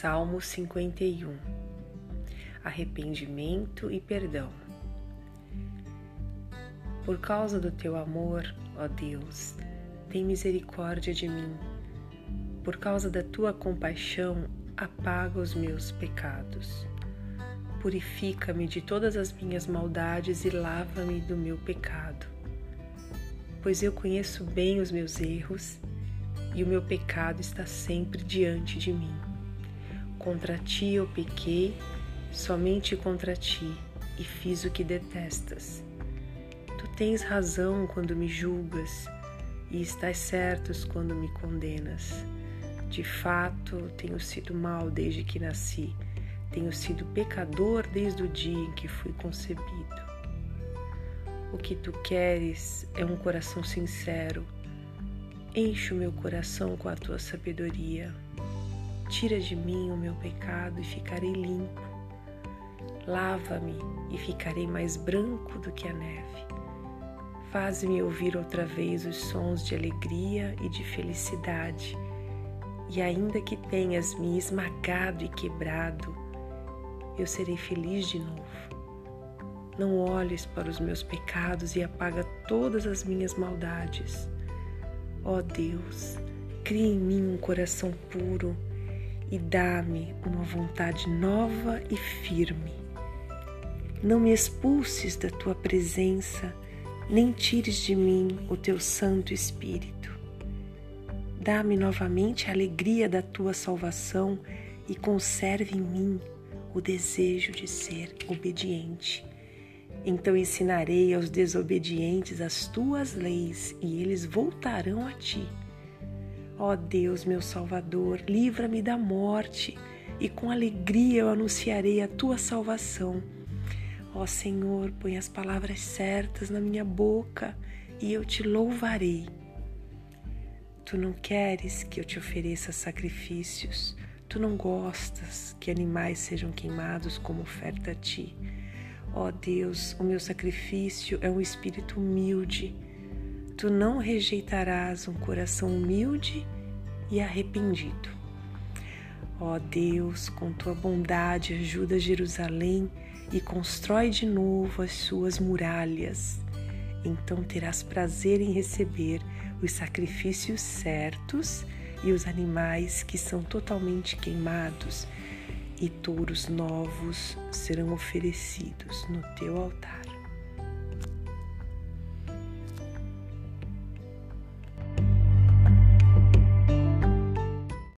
Salmo 51 Arrependimento e perdão. Por causa do teu amor, ó Deus, tem misericórdia de mim. Por causa da tua compaixão, apaga os meus pecados. Purifica-me de todas as minhas maldades e lava-me do meu pecado. Pois eu conheço bem os meus erros e o meu pecado está sempre diante de mim. Contra ti eu pequei, somente contra ti, e fiz o que detestas. Tu tens razão quando me julgas, e estás certos quando me condenas. De fato, tenho sido mal desde que nasci, tenho sido pecador desde o dia em que fui concebido. O que tu queres é um coração sincero Enche o meu coração com a tua sabedoria. Tira de mim o meu pecado e ficarei limpo. Lava-me e ficarei mais branco do que a neve. Faz-me ouvir outra vez os sons de alegria e de felicidade. E ainda que tenhas me esmagado e quebrado, eu serei feliz de novo. Não olhes para os meus pecados e apaga todas as minhas maldades Ó oh Deus, cria em mim um coração puro e dá-me uma vontade nova e firme. Não me expulses da tua presença, nem tires de mim o teu Santo Espírito. Dá-me novamente a alegria da tua salvação e conserve em mim o desejo de ser obediente. Então ensinarei aos desobedientes as tuas leis e eles voltarão a ti. Ó Deus, meu Salvador, livra-me da morte e com alegria eu anunciarei a tua salvação. Ó Senhor, põe as palavras certas na minha boca e eu te louvarei. Tu não queres que eu te ofereça sacrifícios, tu não gostas que animais sejam queimados como oferta a ti. Ó oh Deus, o meu sacrifício é um espírito humilde. Tu não rejeitarás um coração humilde e arrependido. Ó Deus, com tua bondade ajuda Jerusalém e constrói de novo as suas muralhas. Então terás prazer em receber os sacrifícios certos e os animais que são totalmente queimados e touros novos serão oferecidos no teu altar.